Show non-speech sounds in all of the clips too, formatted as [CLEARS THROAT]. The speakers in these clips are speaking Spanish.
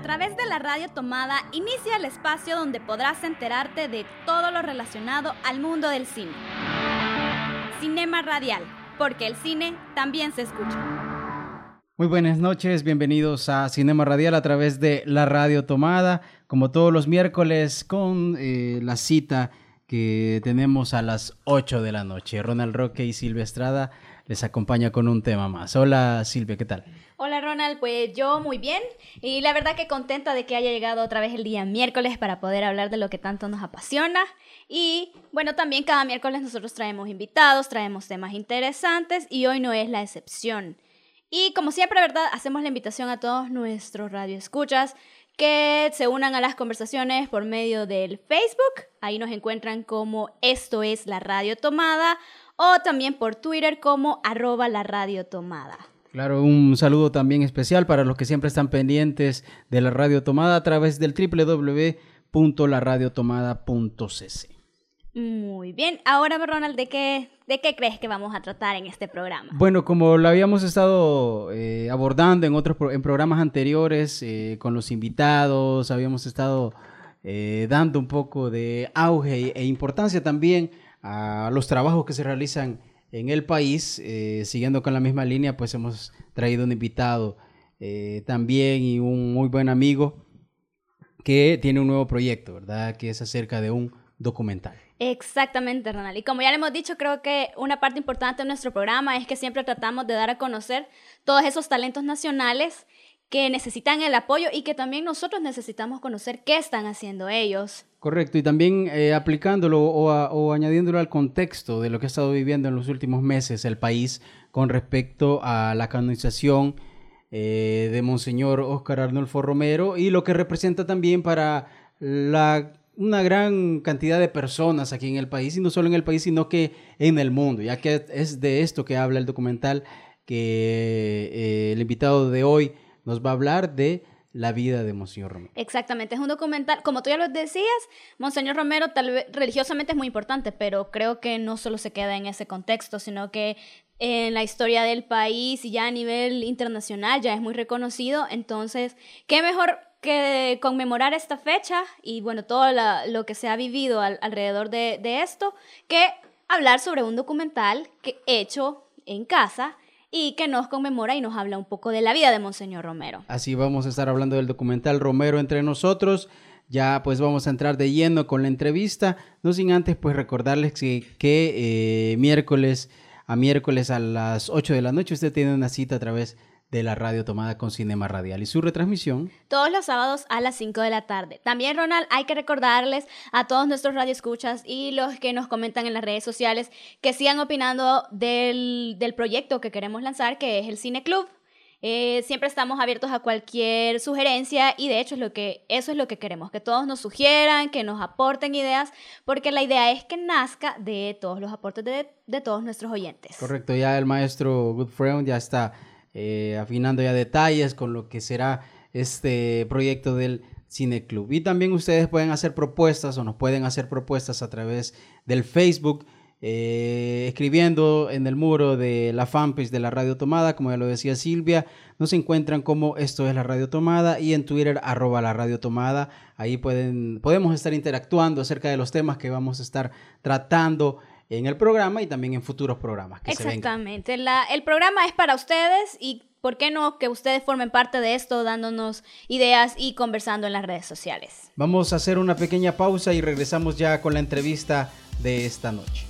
A través de la radio tomada inicia el espacio donde podrás enterarte de todo lo relacionado al mundo del cine. Cinema Radial, porque el cine también se escucha. Muy buenas noches, bienvenidos a Cinema Radial a través de la radio tomada, como todos los miércoles con eh, la cita que tenemos a las 8 de la noche. Ronald Roque y Silvia Estrada les acompaña con un tema más. Hola Silvia, ¿qué tal? Hola Ronald, pues yo muy bien y la verdad que contenta de que haya llegado otra vez el día miércoles para poder hablar de lo que tanto nos apasiona. Y bueno, también cada miércoles nosotros traemos invitados, traemos temas interesantes y hoy no es la excepción. Y como siempre, ¿verdad? Hacemos la invitación a todos nuestros radioescuchas que se unan a las conversaciones por medio del Facebook. Ahí nos encuentran como esto es la radio tomada o también por Twitter como arroba la radio tomada. Claro, un saludo también especial para los que siempre están pendientes de la radio tomada a través del www.laradiotomada.cc. Muy bien, ahora Ronald, ¿de qué, ¿de qué crees que vamos a tratar en este programa? Bueno, como lo habíamos estado eh, abordando en otros en programas anteriores eh, con los invitados, habíamos estado eh, dando un poco de auge e importancia también a los trabajos que se realizan en el país. Eh, siguiendo con la misma línea, pues hemos traído un invitado eh, también y un muy buen amigo que tiene un nuevo proyecto, ¿verdad? Que es acerca de un documental. Exactamente, Ronald. Y como ya le hemos dicho, creo que una parte importante de nuestro programa es que siempre tratamos de dar a conocer todos esos talentos nacionales que necesitan el apoyo y que también nosotros necesitamos conocer qué están haciendo ellos. Correcto, y también eh, aplicándolo o, añadiéndolo al contexto de lo que ha estado viviendo en los últimos meses el país con respecto a la canonización eh, de Monseñor Óscar Arnulfo Romero y lo que representa también para una gran cantidad de personas aquí en el país, y no solo en el país, sino que en el mundo, ya que es de esto que habla el documental que eh, el invitado de hoy nos va a hablar de la vida de Monseñor Romero. Exactamente, es un documental, como tú ya lo decías, Monseñor Romero tal vez religiosamente es muy importante, pero creo que no solo se queda en ese contexto, sino que en la historia del país y ya a nivel internacional ya es muy reconocido, entonces, ¿qué mejor que conmemorar esta fecha y bueno, todo lo que se ha vivido alrededor de, de esto, que hablar sobre un documental que hecho en casa y que nos conmemora y nos habla un poco de la vida de Monseñor Romero. Así vamos a estar hablando del documental Romero entre nosotros. Ya pues vamos a entrar de lleno con la entrevista, no sin antes pues recordarles que, que eh, miércoles a miércoles a las 8 de la noche usted tiene una cita a través de de la radio tomada con Cinema Radial y su retransmisión. Todos los sábados a las 5 de la tarde. También, Ronald, hay que recordarles a todos nuestros radioescuchas y los que nos comentan en las redes sociales que sigan opinando del, proyecto que queremos lanzar, que es el Cine Club. Eh, siempre estamos abiertos a cualquier sugerencia y de hecho es lo que, eso es lo que queremos, que todos nos sugieran, que nos aporten ideas, porque la idea es que nazca de todos los aportes de, de todos nuestros oyentes. Correcto, ya el maestro Goodfriend ya está eh, afinando ya detalles con lo que será este proyecto del Cine Club. Y también ustedes pueden hacer propuestas o nos pueden hacer propuestas a través del Facebook. Eh, escribiendo en el muro de la fanpage de la Radio Tomada, como ya lo decía Silvia, nos encuentran como esto es la Radio Tomada y en Twitter arroba la Radio Tomada. Ahí pueden, podemos estar interactuando acerca de los temas que vamos a estar tratando en el programa y también en futuros programas. Que Exactamente. el programa es para ustedes y ¿por qué no que ustedes formen parte de esto dándonos ideas y conversando en las redes sociales? Vamos a hacer una pequeña pausa y regresamos ya con la entrevista de esta noche.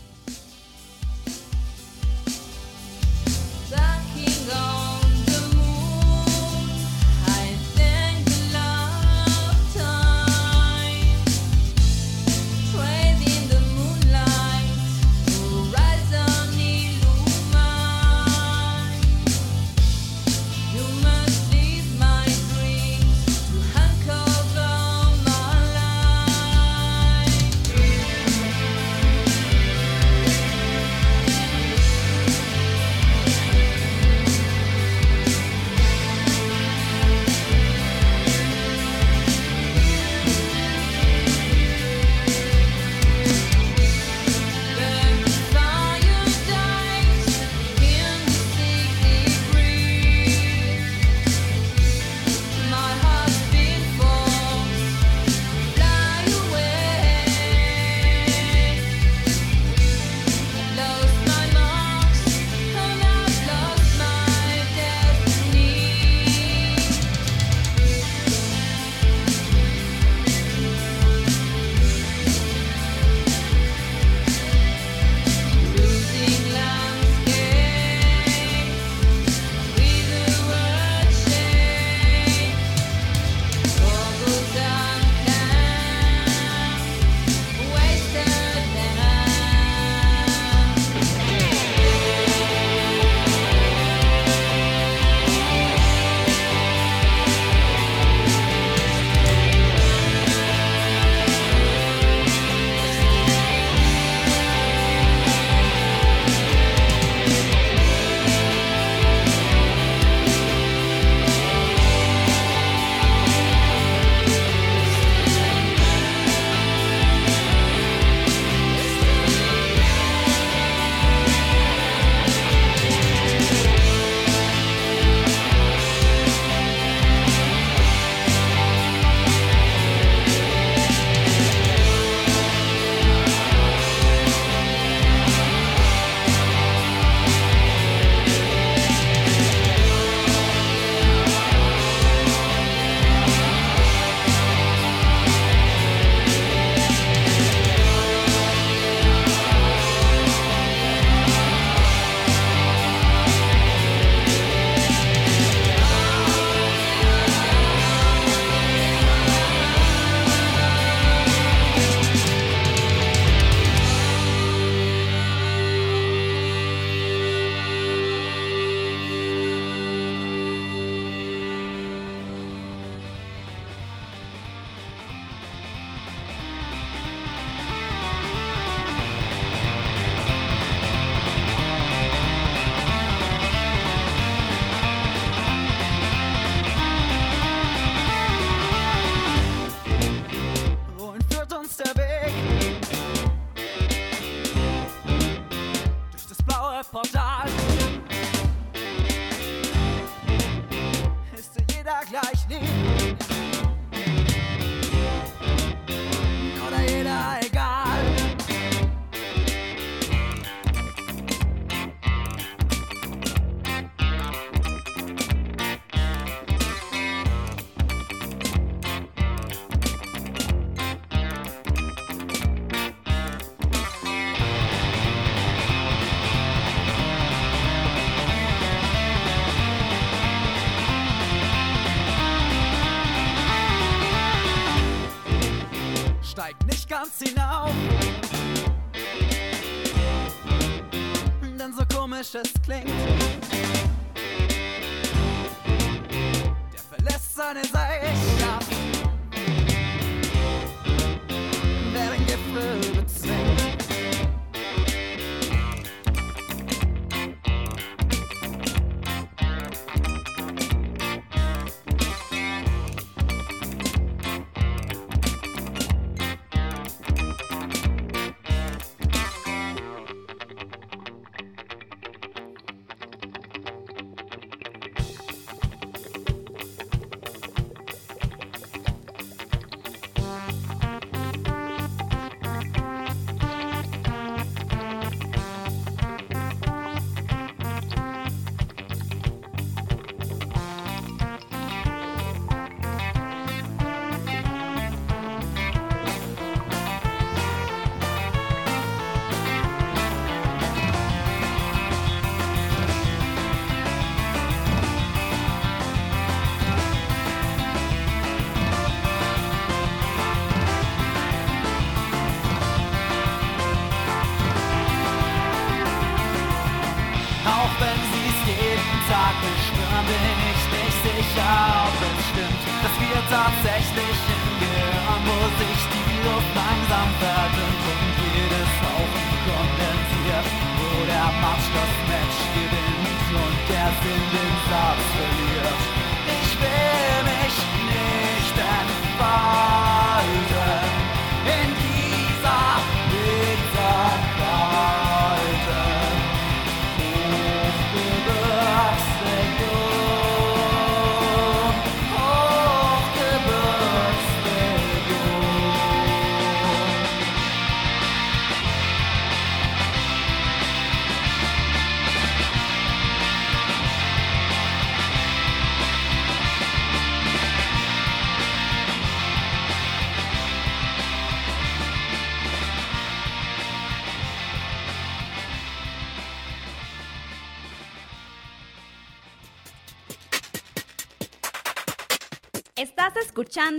Bin ich nicht sicher, ob es stimmt, dass wir tatsächlich hingehören, wo sich die Luft langsam verdünnt und jedes Haufen kondensiert, wo der Match das Match gewinnt und der Sinn den Satz verliert.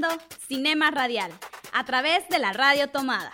Escuchando Cinema Radial a través de la radio tomada.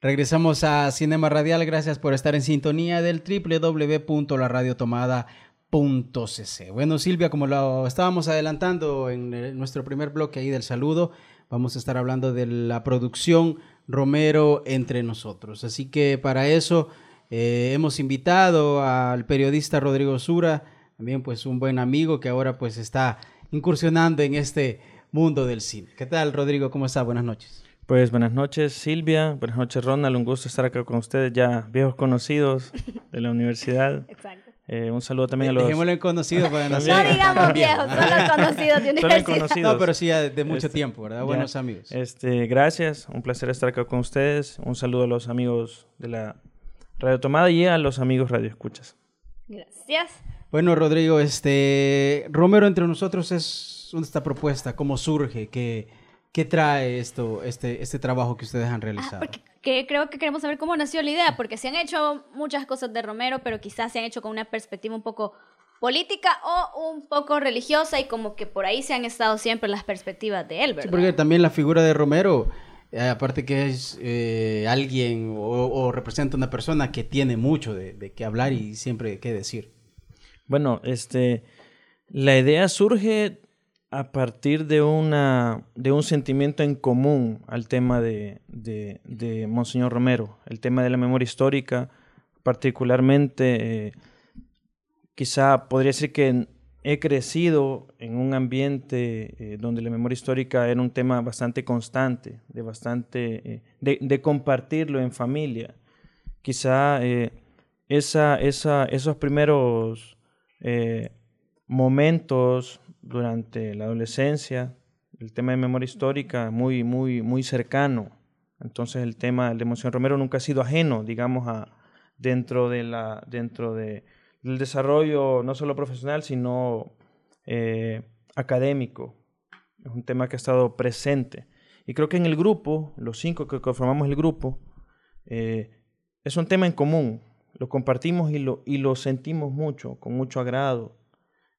Regresamos a Cinema Radial. Gracias por estar en sintonía del www.laradiotomada.cc. Bueno, Silvia, como lo estábamos adelantando en eh, nuestro primer bloque ahí del saludo, vamos a estar hablando de la producción Romero entre nosotros. Así que para eso eh, hemos invitado al periodista Rodrigo Sura, también pues un buen amigo que ahora pues está incursionando en este mundo del cine. ¿Qué tal, Rodrigo? ¿Cómo está? Buenas noches. Pues buenas noches Silvia, buenas noches Ronald, un gusto estar acá con ustedes, ya viejos conocidos de la universidad. [LAUGHS] Exacto. Eh, un saludo también a los... Dejémoslo en conocido [LAUGHS] para no digamos viejos, son los conocidos de Solo en universidad. [LAUGHS] conocidos. No, pero sí ya de mucho Este, tiempo, ¿verdad? ya. Buenos amigos. Este, gracias, un placer estar acá con ustedes. Un saludo a los amigos de la Radio Tomada y a los amigos Radio Escuchas. Gracias. Bueno, Rodrigo, este Romero entre nosotros es esta propuesta, cómo surge, qué, qué trae esto, este, este trabajo que ustedes han Ah, realizado. porque que creo que queremos saber cómo nació la idea, porque se han hecho muchas cosas de Romero, pero quizás se han hecho con una perspectiva un poco política o un poco religiosa y como que por ahí se han estado siempre las perspectivas de él, Sí, ¿verdad? porque también la figura de Romero, eh, aparte que es eh, alguien o, o representa una persona que tiene mucho de, de qué hablar y siempre qué decir. Bueno, este, la idea surge a partir de, una, de un sentimiento en común al tema de, de, de Monseñor Romero, el tema de la memoria histórica, particularmente, eh, quizá podría decir que he crecido en un ambiente eh, donde la memoria histórica era un tema bastante constante, de bastante, eh, de, de compartirlo en familia. Quizá esa, esa, esos primeros eh, momentos durante la adolescencia, el tema de memoria histórica muy, muy, muy cercano. Entonces el tema de Monseñor Romero nunca ha sido ajeno, digamos, a, dentro, de la, dentro de, del desarrollo no solo profesional, sino eh, académico. Es un tema que ha estado presente. Y creo que en el grupo, los cinco que conformamos el grupo, eh, es un tema en común. Lo compartimos y lo, y lo sentimos mucho, con mucho agrado.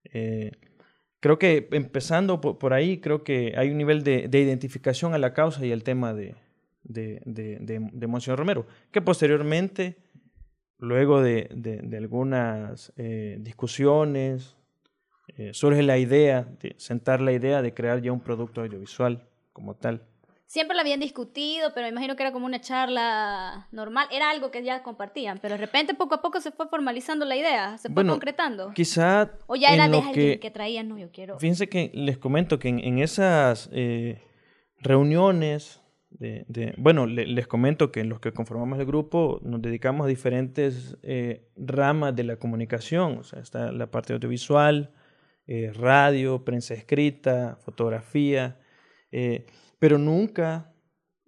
Eh, creo que empezando por, por ahí, creo que hay un nivel de, de identificación a la causa y el tema de, de, de, de, Monseñor Romero, que posteriormente, luego de algunas eh, discusiones, eh, surge la idea, de sentar la idea de crear ya un producto audiovisual como tal. Siempre lo habían discutido, pero me imagino que era como una charla normal. Era algo que ya compartían, pero de repente poco a poco se fue formalizando la idea, se fue Bueno, concretando. Quizá O ya era de que, que, traían, no, yo quiero. Fíjense que les comento que en, en esas eh, reuniones, de, de- bueno, le- les comento que en los que conformamos el grupo nos dedicamos a diferentes eh, ramas de la comunicación. O sea, está la parte audiovisual, eh, radio, prensa escrita, fotografía, eh, pero nunca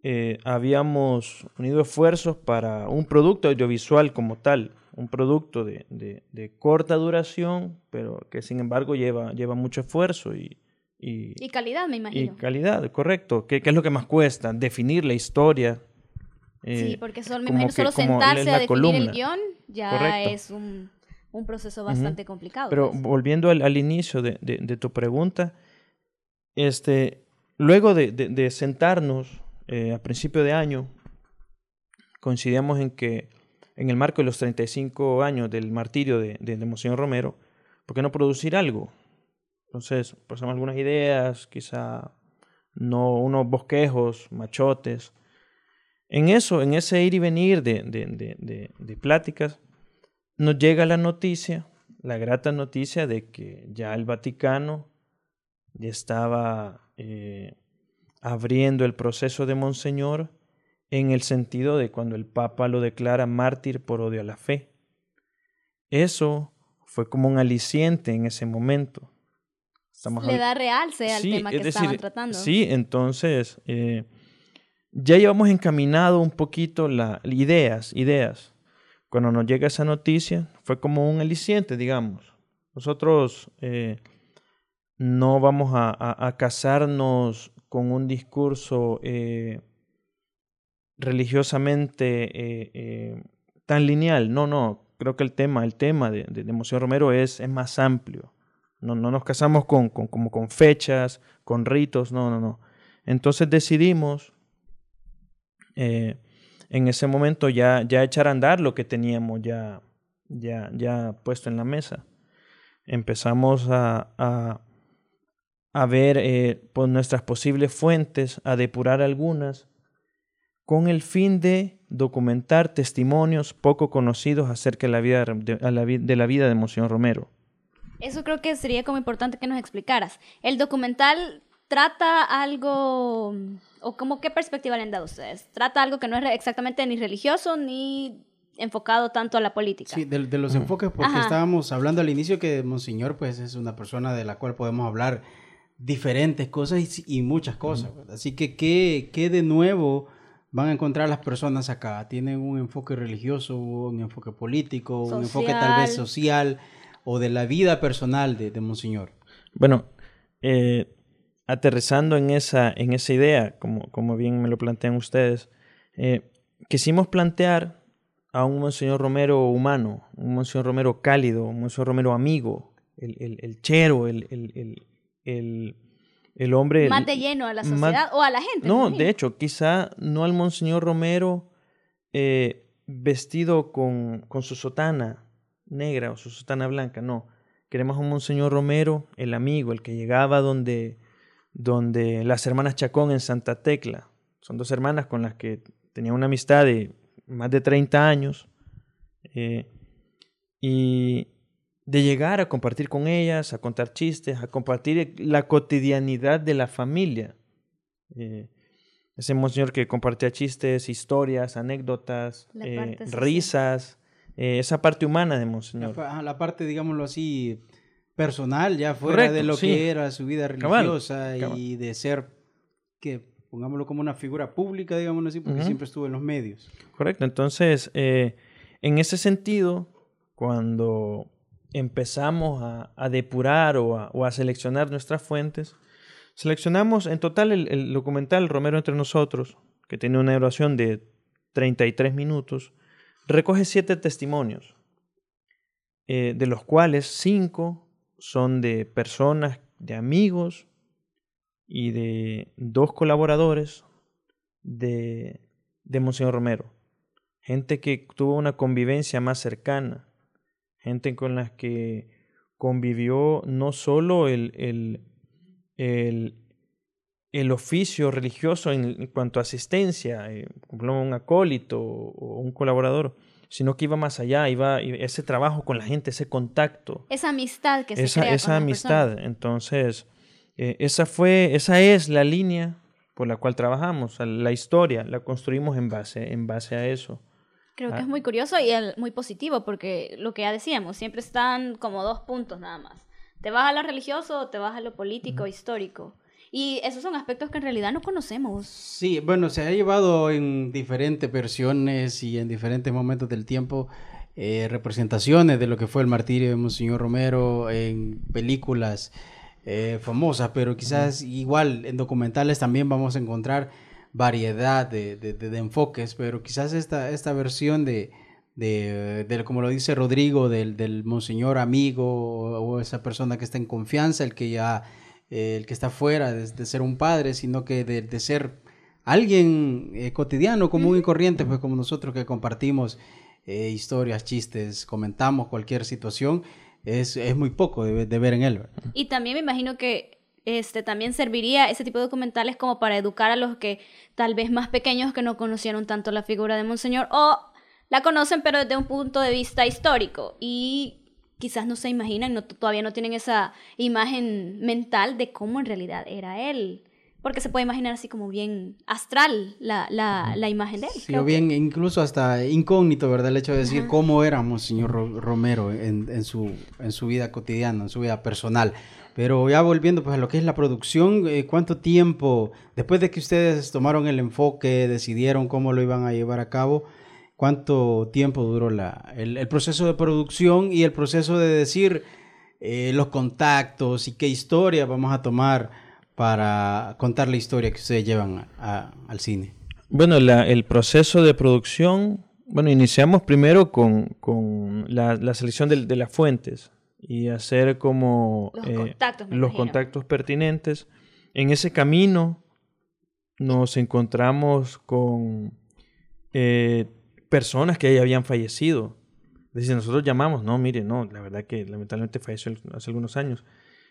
eh, habíamos unido esfuerzos para un producto audiovisual como tal, un producto de, de- de corta duración, pero que sin embargo lleva, lleva mucho esfuerzo y, y, Y calidad, me y imagino. calidad, correcto. ¿Qué, qué es lo que más cuesta? Definir la historia. sí, eh, porque solo, me imagino solo sentarse a definir el guion ya Correcto. es un, un proceso bastante complicado. Pero pues. volviendo al, al inicio de, de- de tu pregunta, este, luego de, sentarnos eh, a principio de año, coincidíamos en que en el marco de los 35 años del martirio de, de, Romero, ¿por qué no producir algo? Entonces, pasamos algunas ideas, quizá no unos bosquejos, machotes. En eso, en ese ir y venir de, de- de pláticas, nos llega la noticia, la grata noticia de que ya el Vaticano ya estaba eh, abriendo el proceso de Monseñor en el sentido de cuando el Papa lo declara mártir por odio a la fe. Eso fue como un aliciente en ese momento. Estamos Le da realce al Sí, tema que es estaban decir, tratando. Sí, entonces eh, ya llevamos encaminado un poquito las ideas, ideas. Cuando nos llega esa noticia, fue como un aliciente, digamos. Nosotros eh, no vamos a, casarnos con un discurso eh, religiosamente eh, eh, tan lineal. No, no. Creo que el tema, el tema de, de, Romero es, es más amplio. No, no nos casamos con, con, como con fechas, con ritos, no, no, no. Entonces decidimos en ese momento ya, ya echar a andar lo que teníamos ya, ya, ya puesto en la mesa. Empezamos a, a ver eh, pues nuestras posibles fuentes, a depurar algunas, con el fin de documentar testimonios poco conocidos acerca de la vida de, de, la vida de Monseñor Romero. Eso creo que sería como importante que nos explicaras. ¿El documental trata algo, o como qué perspectiva le han dado ustedes? ¿Trata algo que no es exactamente ni religioso ni enfocado tanto a la política? Sí, de, de los enfoques, porque Ajá. estábamos hablando al inicio que Monseñor pues es una persona de la cual podemos hablar diferentes cosas y, y muchas cosas. ¿verdad? Así que, ¿qué, ¿qué de nuevo van a encontrar las personas acá? ¿Tienen un enfoque religioso, un enfoque político, un enfoque tal vez Social. social o de la vida personal de, de Monseñor? Bueno, eh, aterrizando en esa, en esa idea, como, como bien me lo plantean ustedes, eh, quisimos plantear a un Monseñor Romero humano, un Monseñor Romero cálido, un Monseñor Romero amigo, el, el, el chero, el, el, el, el, hombre... Más de lleno a la más- sociedad o a la gente. No, de hecho, quizá no al Monseñor Romero eh, vestido con, con su sotana negra o su sotana blanca, no. Queremos a un Monseñor Romero, el amigo, el que llegaba donde, donde las hermanas Chacón en Santa Tecla. Son dos hermanas con las que tenía una amistad de más de 30 años. eh, y de llegar a compartir con ellas, a contar chistes, a compartir la cotidianidad de la familia. Eh, ese monseñor que compartía chistes, historias, anécdotas, eh, risas, eh, esa parte humana de La, monseñor. la parte, digámoslo así, personal, ya fuera Correcto, de lo sí. que era su vida religiosa cabal. y de ser, que pongámoslo como una figura pública, digámoslo así, porque siempre estuvo en los medios. Correcto. Entonces, eh, en ese sentido, cuando empezamos a, depurar o a, seleccionar nuestras fuentes, seleccionamos en total el, el documental Romero entre nosotros, que tiene una duración de 33 minutos, recoge siete testimonios, eh, de los cuales cinco son de personas de amigos y de dos colaboradores de, de Monseñor Romero. Gente que tuvo una convivencia más cercana, gente con la que convivió no solo el, el, el, el oficio religioso en, cuanto a asistencia, eh, un acólito o un colaborador, sino que iba más allá, iba ese trabajo con la gente, ese contacto. Esa amistad que se esa, crea esa con las amistad. Entonces, eh, esa fue, esa es la línea por la cual trabajamos. La historia la construimos en base, en base a eso. Creo que Ah. es muy curioso y el- muy positivo porque lo que ya decíamos, siempre están como dos puntos nada más. Te vas a lo religioso o te vas a lo político, histórico. Y esos son aspectos que en realidad no conocemos. Sí, bueno, se ha llevado en diferentes versiones y en diferentes momentos del tiempo eh, representaciones de lo que fue el martirio de Monseñor Romero en películas eh, famosas, pero quizás igual en documentales también vamos a encontrar variedad de, de- de- de enfoques, pero quizás esta, esta versión de, de, de, como lo dice Rodrigo, del, del Monseñor amigo o, o esa persona que está en confianza, el que ya, eh, el que está fuera de, de ser un padre, sino que de, de ser alguien eh, cotidiano, común y corriente, pues como nosotros que compartimos eh, historias, chistes, comentamos cualquier situación, es, es muy poco de, de ver en él. ¿verdad? Y también me imagino que este también serviría ese tipo de documentales como para educar a los que tal vez más pequeños que no conocieron tanto la figura de Monseñor o la conocen pero desde un punto de vista histórico y quizás no se imaginan, no, todavía no tienen esa imagen mental de cómo en realidad era él. Porque se puede imaginar así como bien astral la, la, la imagen de él. Sí, o que- bien incluso hasta incógnito, ¿verdad? El hecho de decir Ajá. cómo era Monseñor Ro- Romero en, en su, en su vida cotidiana, en su vida personal. Pero ya volviendo pues a lo que es la producción, eh, ¿cuánto tiempo, después de que ustedes tomaron el enfoque, decidieron cómo lo iban a llevar a cabo, cuánto tiempo duró la, el, proceso de producción y el proceso de decir eh, los contactos y qué historia vamos a tomar para contar la historia que ustedes llevan al cine? Bueno, el proceso de producción, bueno, iniciamos primero con, con la, selección de, las fuentes y hacer como Los eh, contactos, los pertinentes. En ese camino nos encontramos con eh, personas que ya habían fallecido. Es decir, nosotros llamamos, no, mire, no, la verdad que lamentablemente falleció hace algunos años.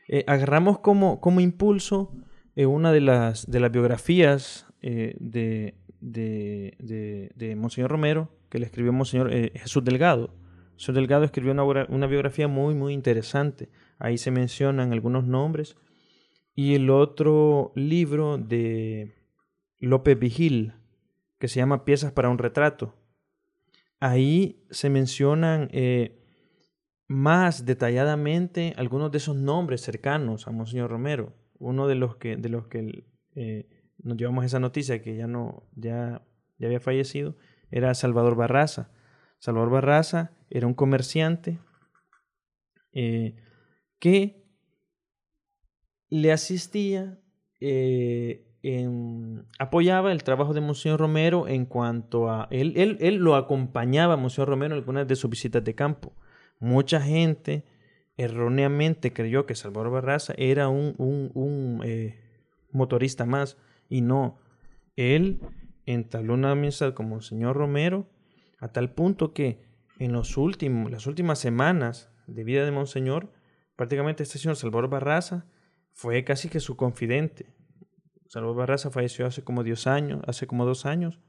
Eh, agarramos como, como impulso una de las, de las biografías de, de, de, de Monseñor Romero, que le escribió Monseñor Jesús Delgado. Jesús Delgado escribió una biografía muy, muy interesante. Ahí se mencionan algunos nombres. Y el otro libro de López Vigil, que se llama Piezas para un retrato. Ahí se mencionan eh, más detalladamente algunos de esos nombres cercanos a Monseñor Romero. Uno de los que, de los que eh, nos llevamos esa noticia que ya no, ya, ya había fallecido, era Salvador Barraza. Salvador Barraza era un comerciante eh, que le asistía, eh, apoyaba el trabajo de Monseñor Romero en cuanto a... Él, él, lo acompañaba a Monseñor Romero en algunas de sus visitas de campo. Mucha gente erróneamente creyó que Salvador Barraza era un, eh, motorista más y no. Él entabló una amistad con Monseñor Romero a tal punto que en los últimos, las últimas semanas de vida de Monseñor, prácticamente este señor Salvador Barraza fue casi que su confidente. Salvador Barraza falleció hace como dos años, hace como dos años,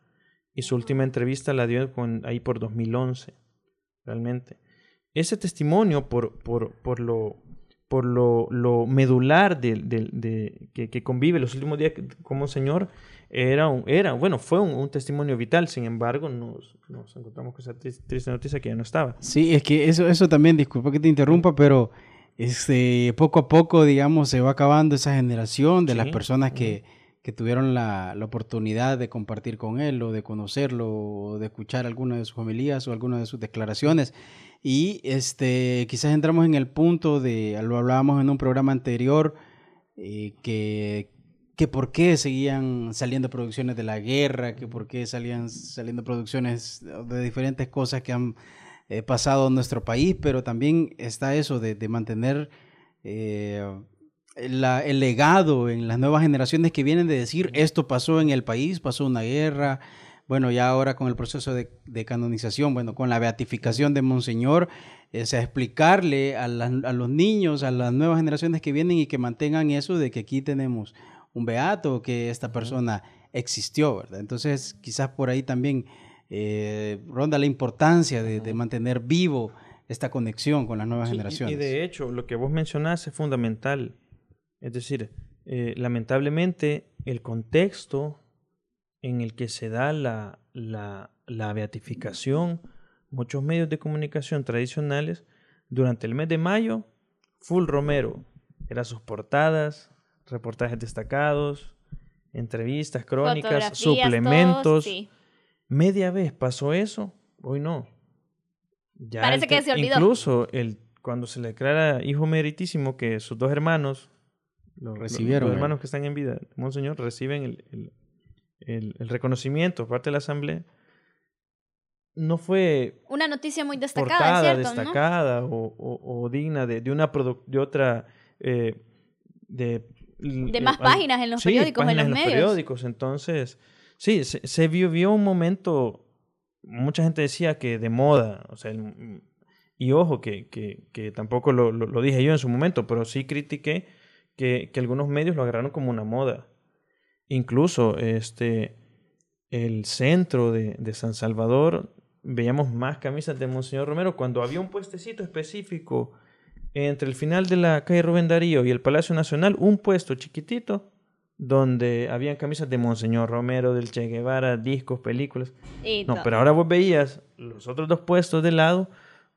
y su última entrevista la dio ahí por 2011, realmente. Ese testimonio por, por, por lo por lo, lo medular del- del- de, que, que convive los últimos días como Señor, era, un, era bueno, fue un, un testimonio vital, sin embargo, nos, nos encontramos con esa tris- triste noticia que ya no estaba. Sí, es que eso, eso también, disculpa que te interrumpa, pero este, poco a poco, digamos, se va acabando esa generación de las Sí, personas que, que tuvieron la, la oportunidad de compartir con él o de conocerlo o de escuchar alguna de sus homilías o alguna de sus declaraciones. Y este, quizás entramos en el punto de, lo hablábamos en un programa anterior, eh, que, que por qué seguían saliendo producciones de la guerra, que por qué salían saliendo producciones de diferentes cosas que han eh, pasado en nuestro país, pero también está eso de, de mantener eh, la- el legado en las nuevas generaciones que vienen de decir esto pasó en el país, pasó una guerra, bueno, ya ahora con el proceso de, de canonización, bueno, con la beatificación de Monseñor, o sea, explicarle a, los niños, a las nuevas generaciones que vienen y que mantengan eso de que aquí tenemos un beato, que esta persona existió, ¿verdad? Entonces, quizás por ahí también eh, ronda la importancia de, de mantener vivo esta conexión con las nuevas Sí, y- generaciones. Y de hecho, lo que vos mencionás es fundamental. Es decir, eh, lamentablemente el contexto en el que se da la, la, la beatificación, muchos medios de comunicación tradicionales, durante el mes de mayo, full Romero. Eran sus portadas, reportajes destacados, entrevistas, crónicas, suplementos. sí. Media vez pasó eso, hoy no. Ya Parece el que se olvidó. Incluso el, cuando se le declara hijo meritísimo que sus dos hermanos, lo- lo- Recibieron los el- hermanos que están en vida, Monseñor, reciben el, el- el- el reconocimiento por parte de la Asamblea, no fue Una noticia muy destacada, portada, cierto, ¿no? destacada o, o- o digna de, de una de otra eh, de, De más páginas en los sí, periódicos, en los medios. periódicos. Entonces, sí, se, vio un momento, mucha gente decía que de moda, o sea, el- y ojo, que, que, que tampoco lo, lo- lo dije yo en su momento, pero sí critiqué que, que algunos medios lo agarraron como una moda. Incluso este, el centro de, de San Salvador, veíamos más camisas de Monseñor Romero cuando había un puestecito específico entre el final de la calle Rubén Darío y el Palacio Nacional, un puesto chiquitito donde habían camisas de Monseñor Romero, del Che Guevara, discos, películas. Y No, todo. pero ahora vos veías los otros dos puestos de lado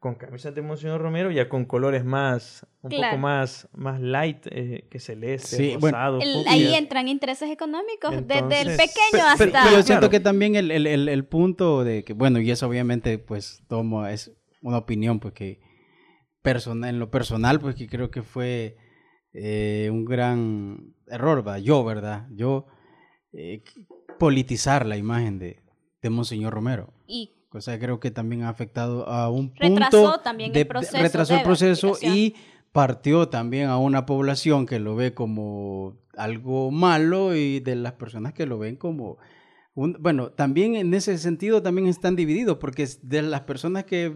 con camisas de Monseñor Romero, ya con colores más, un Claro. poco más, más light, eh, que celeste, Sí, bueno. rosado. El- fucsia. ahí entran intereses económicos, desde el Entonces- pequeño Pe- hasta... pero, pero yo siento Claro. que también el, el- el- el punto de que, bueno, y eso obviamente pues tomo, es una opinión pues que persona, en lo personal pues que creo que fue eh, un gran error, ¿va? yo, ¿verdad? Yo eh, politizar la imagen de, de Monseñor Romero. y Cosa que creo que también ha afectado a un punto. Retrasó también el de- proceso retrasó el proceso y partió también a una población que lo ve como algo malo y de las personas que lo ven como... un- bueno, también en ese sentido también están divididos porque de las personas que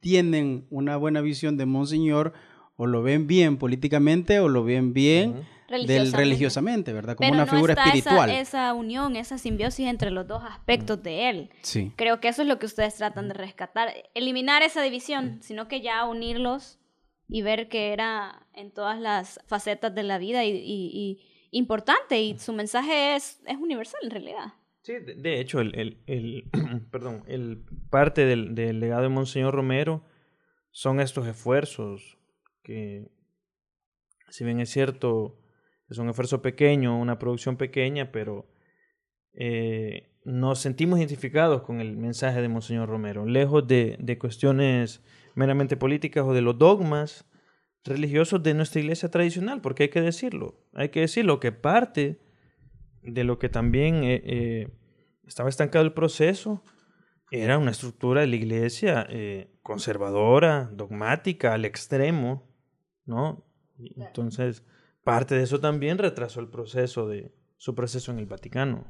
tienen una buena visión de Monseñor o lo ven bien políticamente o lo ven bien religiosamente. religiosamente, ¿verdad? Como Pero una no figura está espiritual. Esa, esa unión, esa simbiosis entre los dos aspectos de él. Sí. Creo que eso es lo que ustedes tratan de rescatar. Eliminar esa división, sino que ya unirlos y ver que era en todas las facetas de la vida y, y- y importante. Y su mensaje es, es universal en realidad. Sí, de, de hecho, el, el, el- [CLEARS THROAT] perdón, el parte del, del legado de Monseñor Romero son estos esfuerzos que, si bien es cierto, es un esfuerzo pequeño, una producción pequeña, pero eh, nos sentimos identificados con el mensaje de Monseñor Romero, lejos de, de cuestiones meramente políticas o de los dogmas religiosos de nuestra iglesia tradicional, porque hay que decirlo, hay que decirlo que parte de lo que también eh, eh, estaba estancado el proceso era una estructura de la iglesia eh, conservadora, dogmática, al extremo, ¿no? Entonces, parte de eso también retrasó el proceso de su proceso en el Vaticano.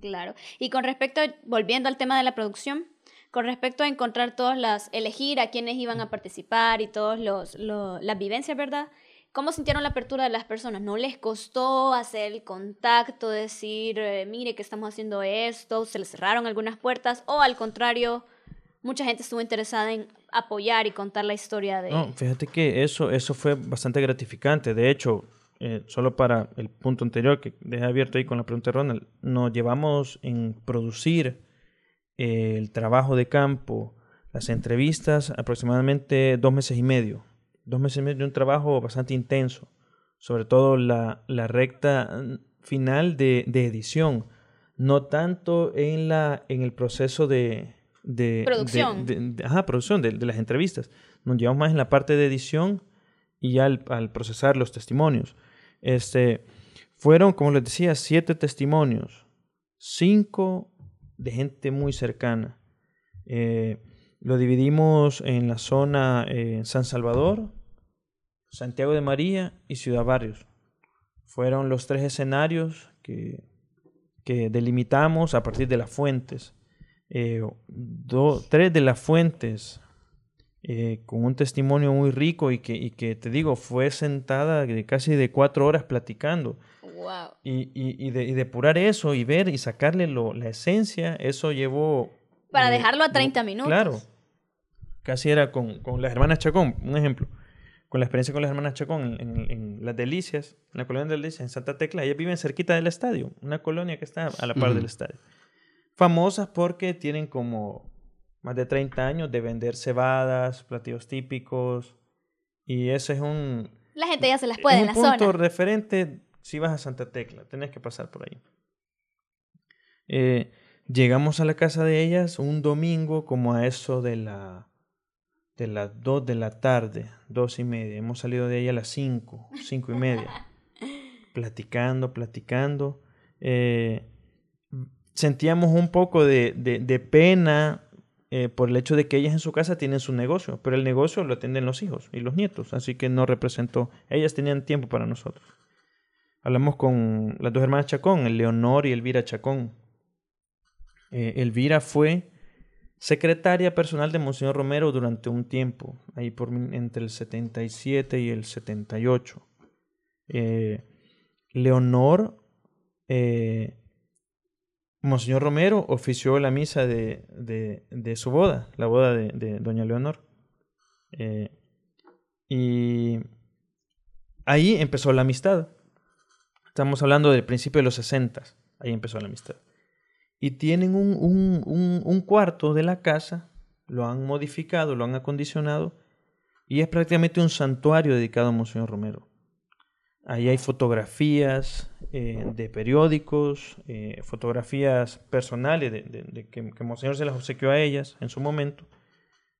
Claro. Y con respecto, volviendo al tema de la producción, con respecto a encontrar todas las, elegir a quienes iban a participar y todas los, lo- las vivencias, ¿verdad? ¿Cómo sintieron la apertura de las personas? ¿No les costó hacer el contacto, decir, eh, mire que estamos haciendo esto, se les cerraron algunas puertas? ¿O al contrario, mucha gente estuvo interesada en apoyar y contar la historia de... No, fíjate que eso, eso fue bastante gratificante. De hecho, eh, solo para el punto anterior que dejé abierto ahí con la pregunta de Ronald, nos llevamos en producir eh, el trabajo de campo, las entrevistas, aproximadamente dos meses y medio. Dos meses y medio de un trabajo bastante intenso, sobre todo la, la recta mm, final de, de edición, no tanto en, la, en el proceso de... de- de- Producción. de- ajá, producción de, de las entrevistas. Nos llevamos más en la parte de edición y ya al, al procesar los testimonios. Este, fueron, como les decía, siete testimonios, cinco de gente muy cercana. Eh, lo dividimos en la zona eh, San Salvador, Santiago de María y Ciudad Barrios. fueron los tres escenarios que, que delimitamos a partir de las fuentes. Eh, tres de las fuentes eh, con un testimonio muy rico y que, y que te digo, fue sentada de casi de cuatro horas platicando. Wow. Y, y, y, de, y depurar eso y ver y sacarle lo, la esencia, eso llevó... Para eh, dejarlo a mu- 30 minutos. Claro. Casi era con, con las hermanas Chacón, un ejemplo. Con la experiencia con las hermanas Chacón en, en- en Las Delicias, en la colonia de Delicias, en Santa Tecla. Ellas viven cerquita del estadio, una colonia que está a la par del estadio. Famosas porque tienen como más de 30 años de vender cebadas, platillos típicos. Y ese es un, La gente ya se las puede es en un punto referente si vas a Santa Tecla, tenés que pasar por ahí. Eh, llegamos a la casa de ellas un domingo como a eso de la de las 2 de la tarde, dos y media. Hemos salido de ahí a las 5, cinco y media. [LAUGHS] platicando, platicando. Eh, sentíamos un poco de, de- de pena eh, por el hecho de que ellas en su casa tienen su negocio, pero el negocio lo atienden los hijos y los nietos, así que no representó. Ellas tenían tiempo para nosotros. Hablamos con las dos hermanas Chacón, el Leonor y Elvira Chacón. Eh, Elvira fue secretaria personal de Monseñor Romero durante un tiempo, ahí por entre el 77 y el 78. Eh, Leonor, eh, Monseñor Romero ofició la misa de, de- su boda, la boda de, Doña Leonor. Eh, y ahí empezó la amistad. Estamos hablando del principio de los 60, ahí empezó la amistad. Y tienen un- un- un cuarto de la casa, lo han modificado, lo han acondicionado, y es prácticamente un santuario dedicado a Monseñor Romero. Ahí hay fotografías eh, de periódicos, eh, fotografías personales de, que, Monseñor se las obsequió a ellas en su momento.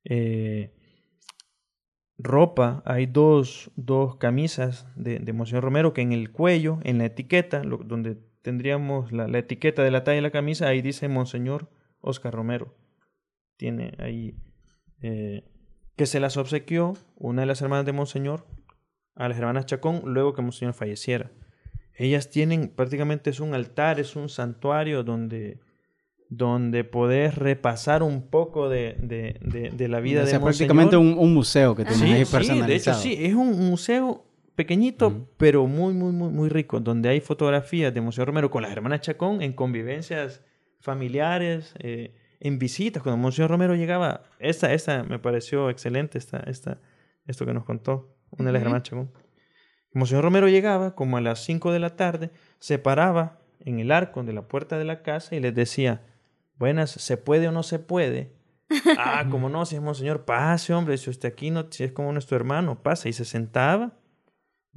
Eh, ropa, hay dos, dos camisas de, Monseñor Romero que en el cuello, en la etiqueta, donde tendríamos la, la etiqueta de la talla de la camisa, ahí dice Monseñor Oscar Romero. Tiene ahí que se las obsequió una de las hermanas de Monseñor a las hermanas Chacón luego que Monseñor falleciera. Ellas tienen prácticamente es un altar, es un santuario donde, donde podés repasar un poco de, de, de- de la vida o de sea, Monseñor. prácticamente un, un museo que tienen Sí, ahí sí, de hecho personalizado. sí, es un museo pequeñito, pero muy, muy, muy, muy rico, donde hay fotografías de Monseñor Romero con las hermanas Chacón en convivencias familiares, eh, en visitas, cuando Monseñor Romero llegaba, esta, esta me pareció excelente, esta, esta, esto que nos contó una de las Ujú. hermanas Chacón. Monseñor Romero llegaba como a las 5 de la tarde, se paraba en el arco de la puerta de la casa y les decía, buenas, ¿se puede o no se puede? [LAUGHS] ah, como no, si es Monseñor, pase, hombre, si usted aquí no, si es como nuestro hermano, pasa. Y se sentaba,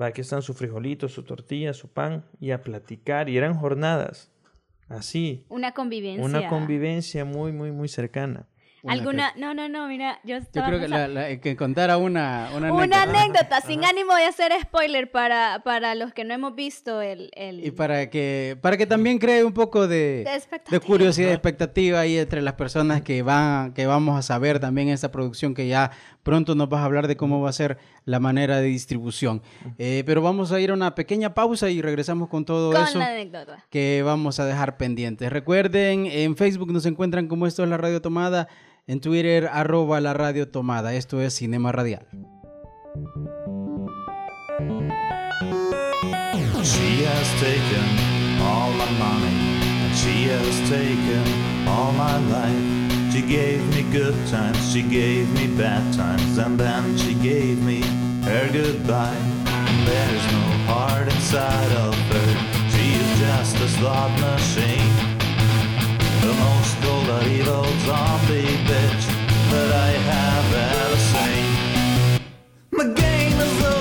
va, aquí están sus frijolitos, su tortilla, su pan, y a platicar. Y eran jornadas así, Una convivencia. una convivencia muy, muy, muy cercana. Una ¿Alguna? No, no, no, mira, yo Yo estaba creo que, la- la- que contara una, una Una anécdota. anécdota, sin ánimo de hacer spoiler para, para los que no hemos visto el... el... Y para que, para que también cree un poco de, De de curiosidad y expectativa ahí entre las personas que van, que vamos a saber también en esta producción que ya pronto nos vas a hablar de cómo va a ser la manera de distribución. Eh, pero vamos a ir a una pequeña pausa y regresamos con todo Con eso la anécdota. que vamos a dejar pendientes. Recuerden, en Facebook nos encuentran como esto es la radio tomada, en Twitter arroba la radio tomada. Esto es Cinema Radial. She has taken all my money, and she has taken all my life. She gave me good times, she gave me bad times, and then she gave me her goodbye. There's no heart inside of her, she is just a slot machine. The most cold evil zombie bitch that I have ever seen. My game is over.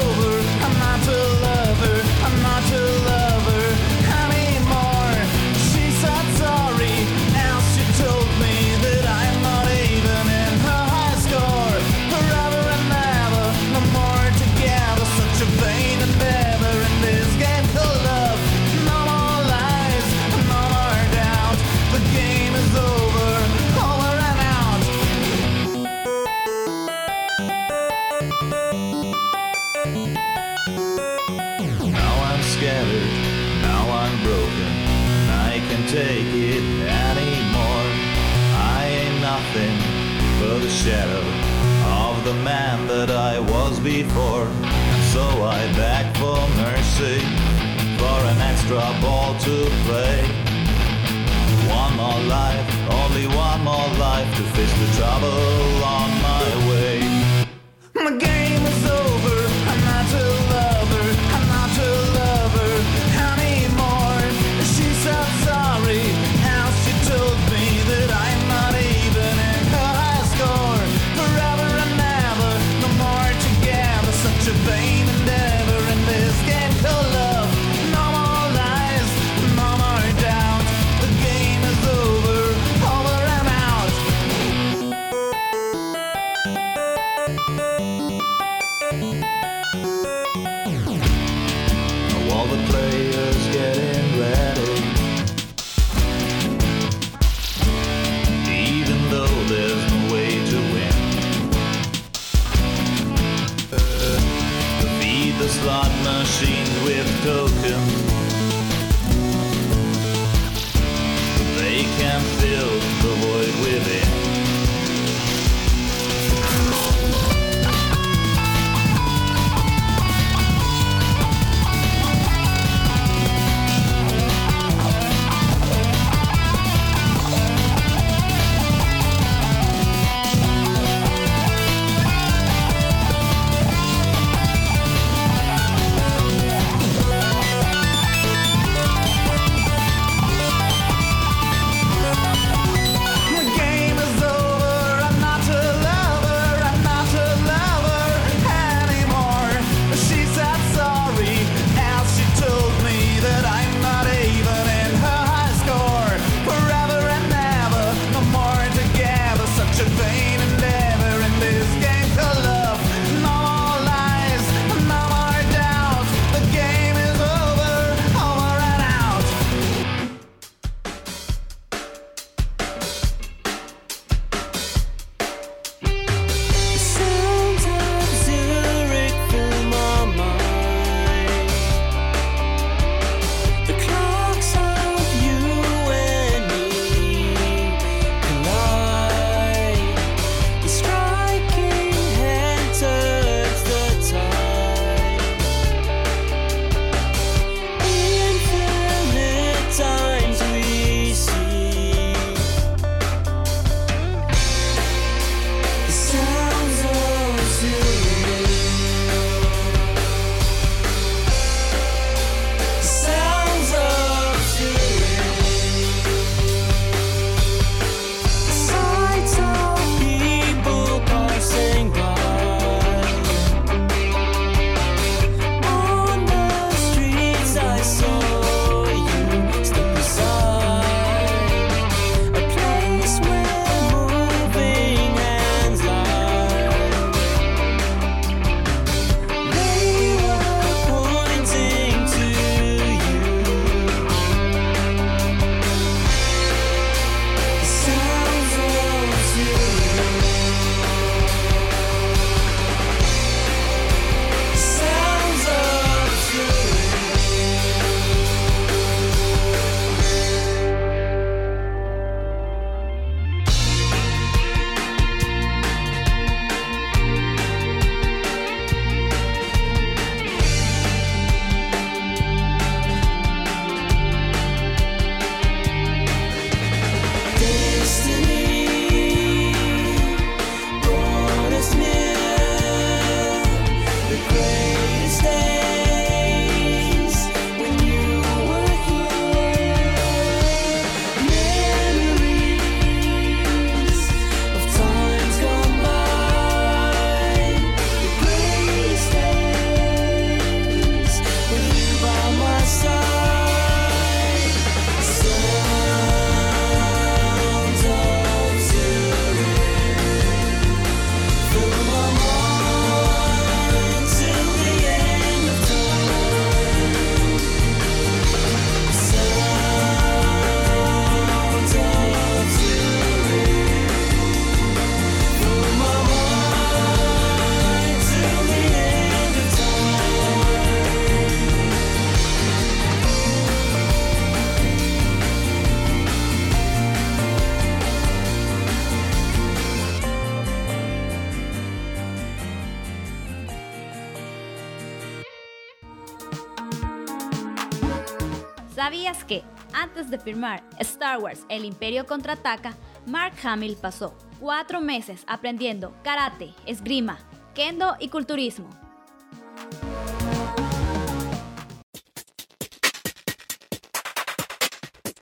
De firmar Star Wars El Imperio Contraataca, Mark Hamill pasó cuatro meses aprendiendo karate, esgrima, kendo y culturismo?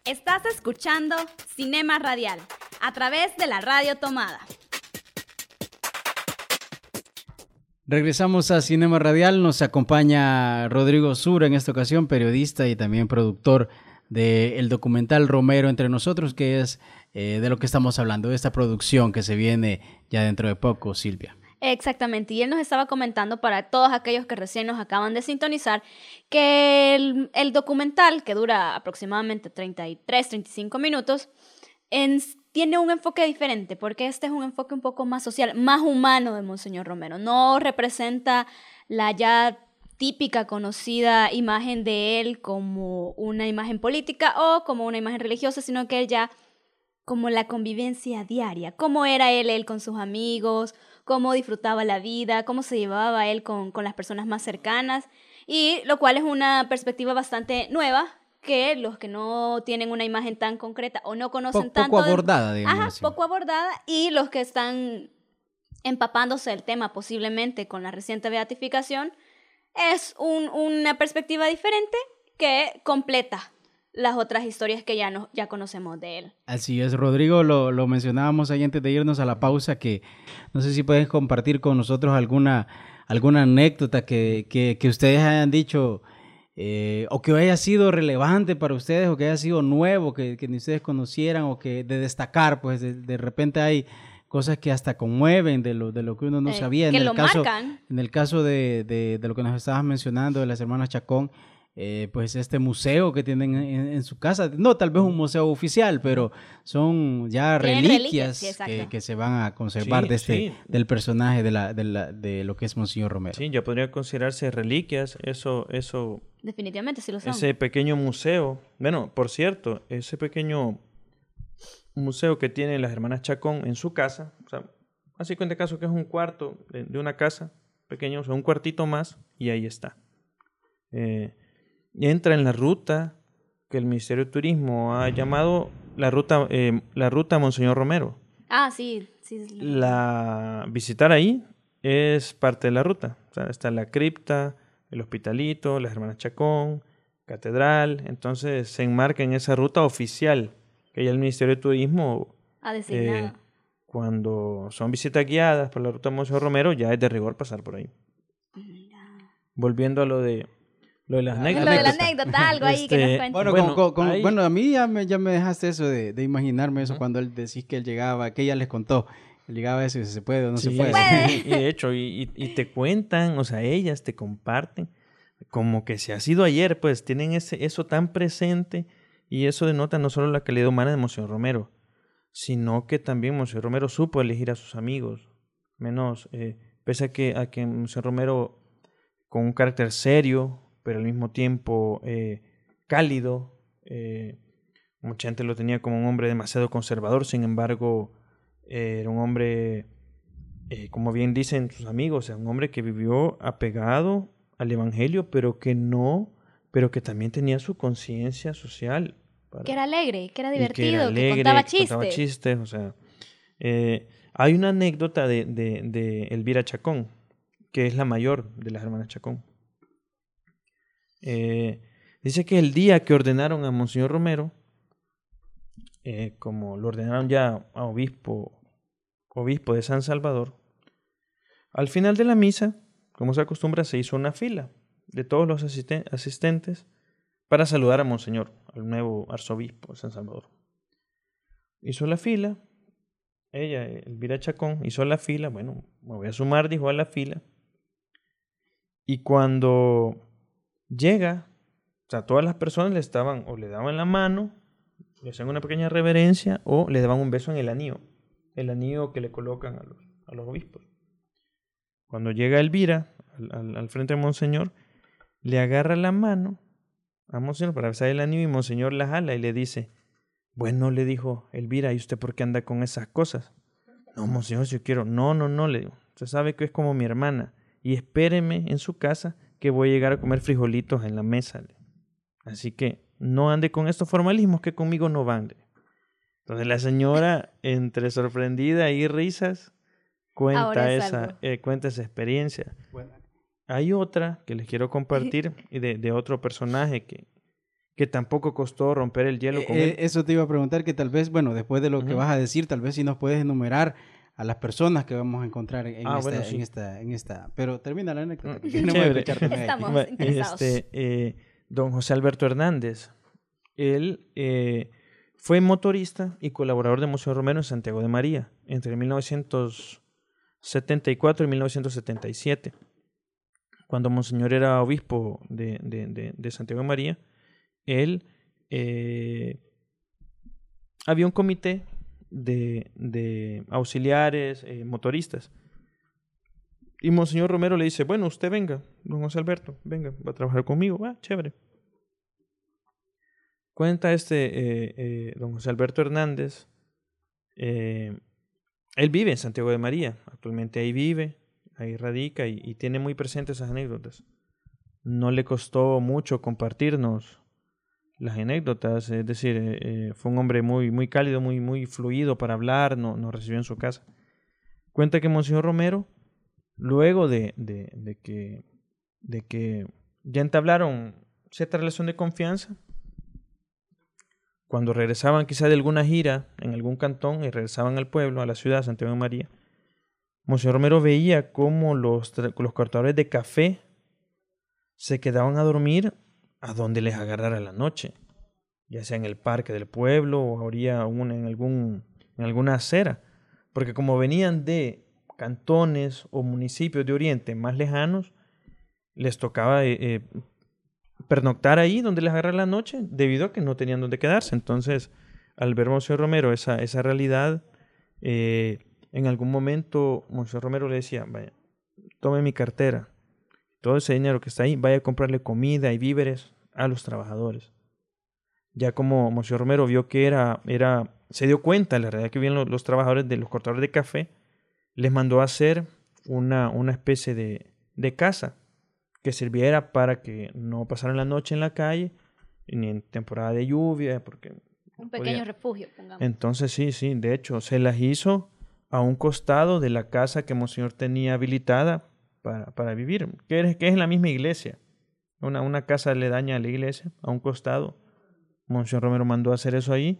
Estás escuchando Cinema Radial a través de la radio tomada. Regresamos a Cinema Radial, nos acompaña Rodrigo Sur en esta ocasión, periodista y también productor del documental Romero entre nosotros, que es eh, de lo que estamos hablando, de esta producción que se viene ya dentro de poco, Silvia. Exactamente, y él nos estaba comentando para todos aquellos que recién nos acaban de sintonizar que el, documental, que dura aproximadamente 33, 35 minutos, en- tiene un enfoque diferente, porque este es un enfoque un poco más social, más humano de Monseñor Romero. No representa la ya típica, conocida imagen de él como una imagen política o como una imagen religiosa, sino que él ya como la convivencia diaria, cómo era él, él con sus amigos, cómo disfrutaba la vida, cómo se llevaba él con, con las personas más cercanas, y lo cual es una perspectiva bastante nueva que los que no tienen una imagen tan concreta o no conocen poco tanto... de- abordada, digamos. Ajá, así. poco abordada, y los que están empapándose del tema posiblemente con la reciente beatificación, es un- una perspectiva diferente que completa las otras historias que ya, no, ya conocemos de él. Así es, Rodrigo, lo, lo mencionábamos ahí antes de irnos a la pausa, que no sé si puedes compartir con nosotros alguna, alguna anécdota que, que, que ustedes hayan dicho eh, o que haya sido relevante para ustedes o que haya sido nuevo, que, que ni ustedes conocieran o que de destacar, pues de, de repente hay cosas que hasta conmueven de lo, de lo que uno no Eh, sabía. En que el lo caso, marcan. en el caso de, de- de lo que nos estabas mencionando de las hermanas Chacón, eh, pues este museo que tienen en, en su casa, no tal vez un museo oficial, pero son ya reliquias, reliquias, sí, que, se van a conservar Sí, de este, sí. del personaje de, la, de, la- de lo que es Monseñor Romero. Sí, ya podría considerarse reliquias, eso, eso, Definitivamente sí lo son. ese pequeño museo. Bueno, por cierto, ese pequeño museo que tienen las hermanas Chacón en su casa, o sea, así cuenta caso que es un cuarto de, de una casa pequeño, o sea, un cuartito más, y ahí está. Eh, entra en la ruta que el Ministerio de Turismo ha llamado la ruta, eh, la ruta Monseñor Romero. Ah, sí, sí. sí. La visitar ahí es parte de la ruta. O sea, está la cripta, el hospitalito, las hermanas Chacón, catedral. Entonces se enmarca en esa ruta oficial que ya el Ministerio de Turismo, Ha designado. eh, cuando son visitas guiadas por la ruta Monseñor Romero, ya es de rigor pasar por ahí. Mira. Volviendo a lo de, lo de las Ah, Lo anécdotas. de la anécdota, algo ahí que nos Este, cuente. Bueno, Bueno, con- con- hay- bueno, a mí ya me, ya me dejaste eso de, de imaginarme eso cuando él decís que él llegaba, que ella les contó, él llegaba a eso y si se puede o no se Sí, puede. puede. Y de hecho, y, y- y te cuentan, o sea, ellas te comparten, como que si ha sido ayer, pues tienen ese, eso tan presente y eso denota no solo la calidad humana de Monseñor Romero, sino que también Monseñor Romero supo elegir a sus amigos, menos, eh, pese a que, a Romero, con un carácter serio, pero al mismo tiempo eh, cálido, eh, mucha gente lo tenía como un hombre demasiado conservador, sin embargo, eh, era un hombre, como bien dicen sus amigos, o un hombre que vivió apegado al Evangelio, pero que no, pero que también tenía su conciencia social. para- Que era alegre, que era divertido, que, era alegre, contaba que chistes. contaba chistes, o sea. eh, hay una anécdota de, de, de Elvira Chacón, que es la mayor de las hermanas Chacón. Eh, dice que el día que ordenaron a Monseñor Romero, eh, como lo ordenaron ya a obispo, obispo de San Salvador, al final de la misa, como se acostumbra, se hizo una fila de todos los asisten- asistentes para saludar a Monseñor, al nuevo arzobispo de San Salvador. Hizo la fila, ella, Elvira Chacón, hizo la fila, bueno, me voy a sumar, dijo a la fila. Y cuando llega, o sea, todas las personas le estaban, o le daban la mano, le hacían una pequeña reverencia, o le daban un beso en el anillo, el anillo que le colocan a los, a obispos. Cuando llega Elvira al frente de Monseñor, le agarra la mano a Monseñor para besar el anillo y Monseñor la jala y le dice, bueno, le dijo Elvira, ¿y usted por qué anda con esas cosas? No, Monseñor, si yo quiero. No, no, no, le digo. Usted sabe que es como mi hermana. Y espéreme en su casa que voy a llegar a comer frijolitos en la mesa. le. Así que no ande con estos formalismos que conmigo no van. Entonces la señora, entre sorprendida y risas, cuenta esa, eh, cuenta esa experiencia. Hay otra que les quiero compartir y de, de otro personaje que, que tampoco costó romper el hielo con Eh, él. eh, eso te iba a preguntar que tal vez, bueno, después de lo que vas a decir, tal vez si nos puedes enumerar a las personas que vamos a encontrar en, Ah, esta, bueno, en esta, en esta. Pero termina la anécdota. Mm. Estamos. Este, eh, don José Alberto Hernández. Él eh, fue motorista y colaborador de Museo Romero en Santiago de María entre 1974 y 1977. Cuando Monseñor era obispo de, Santiago de María, él eh, había un comité de, auxiliares, eh, motoristas. Y Monseñor Romero le dice, bueno, usted venga, don José Alberto, venga, va a trabajar conmigo, va, chévere. Cuenta este eh, don José Alberto Hernández, él vive en Santiago de María, actualmente ahí vive, ahí radica y, tiene muy presentes esas anécdotas. No le costó mucho compartirnos las anécdotas, es decir, eh, eh, fue un hombre muy, muy cálido, muy, muy fluido para hablar, no- nos recibió en su casa. Cuenta que Monseñor Romero, luego de, de, de que, de que ya entablaron cierta relación de confianza, cuando regresaban quizá de alguna gira en algún cantón y regresaban al pueblo, a la ciudad, Santiago de María, Monseñor Romero veía cómo los, los cortadores de café se quedaban a dormir a donde les agarrara la noche, ya sea en el parque del pueblo o habría un- en, algún, en alguna acera, porque como venían de cantones o municipios de Oriente más lejanos, les tocaba eh, eh, pernoctar ahí donde les agarrara la noche, debido a que no tenían donde quedarse. Entonces, al ver Monseñor Romero esa, esa realidad, eh, en algún momento Monseñor Romero le decía, vaya, tome mi cartera, todo ese dinero que está ahí, vaya a comprarle comida y víveres a los trabajadores. Ya como Monseñor Romero vio que era, era, se dio cuenta de la realidad que vivían los, los trabajadores de los cortadores de café, les mandó a hacer una, una especie de, de casa que sirviera para que no pasaran la noche en la calle, ni en temporada de lluvia, porque Un pequeño podía- refugio, pongamos. entonces sí, sí, de hecho, se las hizo a un costado de la casa que Monseñor tenía habilitada para, para vivir, que es, que es en la misma iglesia, una, una casa aledaña a la iglesia, a un costado. Monseñor Romero mandó a hacer eso ahí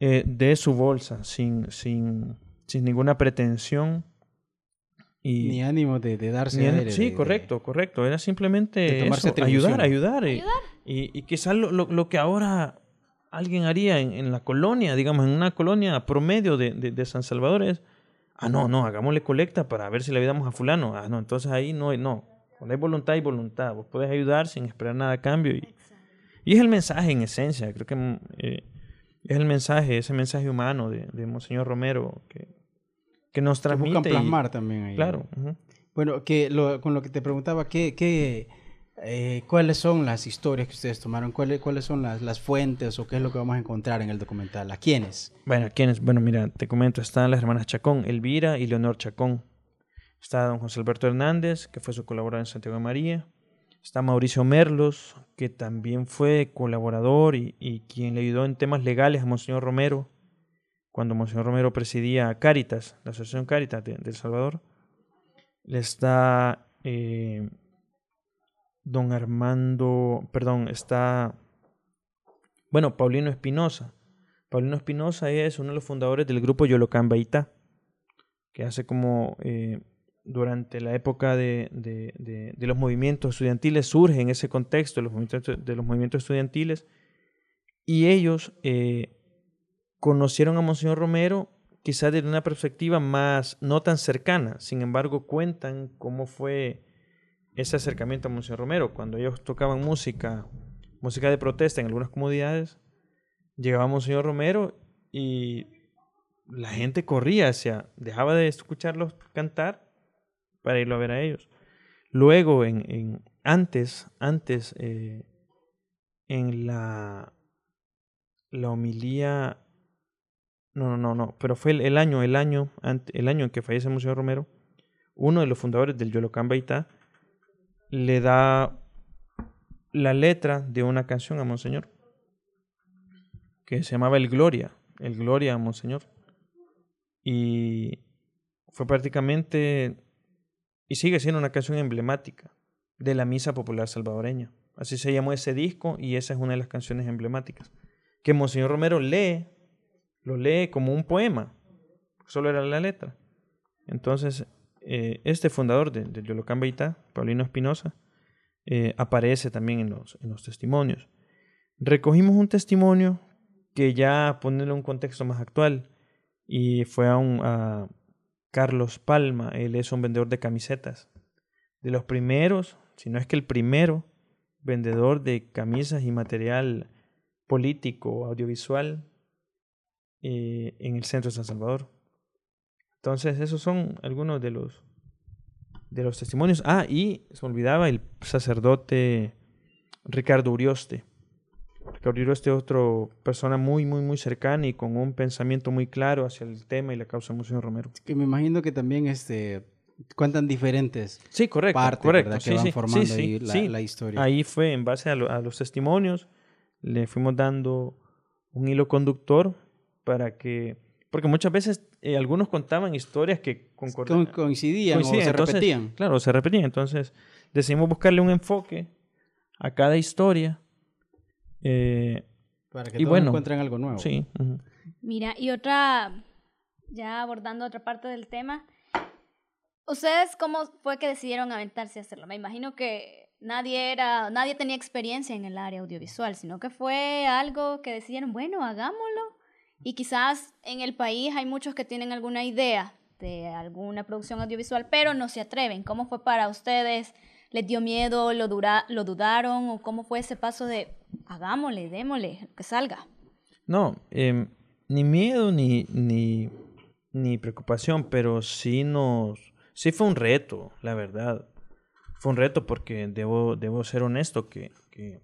eh, de su bolsa, sin, sin, sin ninguna pretensión. Y, Ni ánimo de, de darse ni aire, sí, de- de- correcto, correcto. Era simplemente eso, ayudar, ayudar. Y, y, y quizás lo, lo, lo que ahora alguien haría en, en la colonia, digamos, en una colonia promedio de, de, de San Salvador es, ah, no, no, hagámosle colecta para ver si le ayudamos a fulano. Ah, no, entonces ahí no, hay- no. Cuando hay voluntad y voluntad. Vos podés ayudar sin esperar nada a cambio. Y, y es el mensaje en esencia. Creo que eh, es el mensaje, ese mensaje humano de, de Monseñor Romero que, que nos que transmite. buscan y- plasmar también ahí. claro. Bueno, que lo- con lo que te preguntaba, ¿qué, qué, eh, ¿cuáles son las historias que ustedes tomaron? ¿Cuáles, cuáles son las, las fuentes o qué es lo que vamos a encontrar en el documental? ¿A quiénes? Bueno, ¿quiénes? Bueno, mira, te comento, están las hermanas Chacón, Elvira y Leonor Chacón. Está don José Alberto Hernández, que fue su colaborador en Santiago de María. Está Mauricio Merlos, que también fue colaborador y, y quien le ayudó en temas legales a Monseñor Romero, cuando Monseñor Romero presidía Cáritas, la Asociación Cáritas de, de El Salvador. Está eh, don Armando, perdón, está, bueno, Paulino Espinosa. Paulino Espinosa es uno de los fundadores del grupo Yolocán Baitá, que hace como eh, durante la época de, de- los movimientos estudiantiles surge en ese contexto de los movimientos, de los movimientos estudiantiles y ellos eh, conocieron a Monseñor Romero quizás desde una perspectiva más no tan cercana, sin embargo cuentan cómo fue ese acercamiento a Monseñor Romero cuando ellos tocaban música, música de protesta en algunas comunidades llegaba Monseñor Romero y la gente corría hacia, dejaba de escucharlos cantar para irlo a ver a ellos. Luego, en, en- antes, antes, eh, en la, la homilía, no, no, no, no, pero fue el, el año, el año, el año en que fallece Monseñor Romero, uno de los fundadores del Yolocán Baitá le da la letra de una canción a Monseñor que se llamaba El Gloria, El Gloria, Monseñor. Y fue prácticamente, y sigue siendo una canción emblemática de la misa popular salvadoreña. Así se llamó ese disco y esa es una de las canciones emblemáticas. Que Monseñor Romero lee, lo lee como un poema, solo era la letra. Entonces, eh, este fundador de, de Yolocán Beitá, Paulino Espinosa, eh, aparece también en los, en los testimonios. Recogimos un testimonio que ya ponerle un contexto más actual y fue a, un, a Carlos Palma, él es un vendedor de camisetas, de los primeros, si no es que el primero vendedor de camisas y material político, audiovisual eh, en el centro de San Salvador. Entonces, esos son algunos de los de los testimonios. Ah, y se me olvidaba el sacerdote Ricardo Urioste. Ricardo Urioste es otra persona muy, muy, muy cercana y con un pensamiento muy claro hacia el tema y la causa de Monseñor Romero. Que me imagino que también este, cuentan diferentes Sí, correcto. partes, correcto. ¿verdad? Que sí, van sí, formando sí, ahí sí, la, sí. la historia. Ahí fue en base a, lo- a los testimonios, le fuimos dando un hilo conductor para que, porque muchas veces eh, algunos contaban historias que Co- concordaban. coincidían o se entonces, repetían. Claro, se repetían. Entonces decidimos buscarle un enfoque a cada historia. Eh, Para que y todos bueno, encuentren algo nuevo. sí. Mira, y otra, ya abordando otra parte del tema, ¿ustedes cómo fue que decidieron aventarse a hacerlo? Me imagino que nadie era, nadie tenía experiencia en el área audiovisual, sino que fue algo que decidieron, bueno, hagámoslo. Y quizás en el país hay muchos que tienen alguna idea de alguna producción audiovisual, pero no se atreven. ¿Cómo fue para ustedes? ¿Les dio miedo? ¿Lo, dura, lo dudaron? ¿O cómo fue ese paso de hagámosle, démosle, que salga? No, em, ni miedo ni, ni, ni preocupación, pero sí nos, sí fue un reto, la verdad. Fue un reto porque debo, debo ser honesto que, que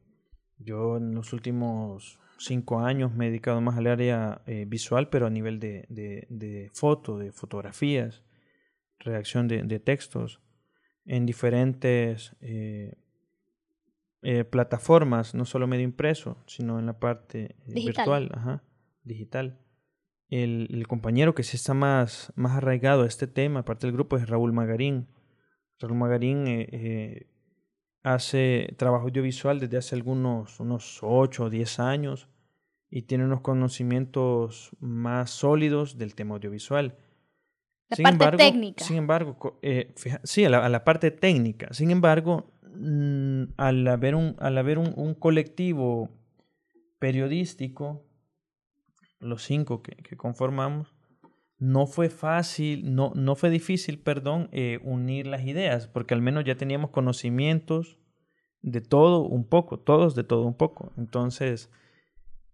yo en los últimos cinco años me he dedicado más al área eh, visual, pero a nivel de, de, de foto, de fotografías, redacción de, de textos, en diferentes eh, eh, plataformas, no solo medio impreso, sino en la parte eh, Digital. virtual, ajá, digital. El, el compañero que sí está más, más arraigado a este tema, aparte del grupo, es Raúl Magarín. Raúl Magarín eh, eh, hace trabajo audiovisual desde hace algunos unos 8 o 10 años y tiene unos conocimientos más sólidos del tema audiovisual. La parte técnica. Sin embargo, eh, fija- sí, a la, a la parte técnica. Sin embargo, al haber un, al haber un, un colectivo periodístico, los cinco que, que conformamos, no fue fácil, no, no fue difícil, perdón, eh, unir las ideas, porque al menos ya teníamos conocimientos de todo un poco, todos de todo un poco. Entonces,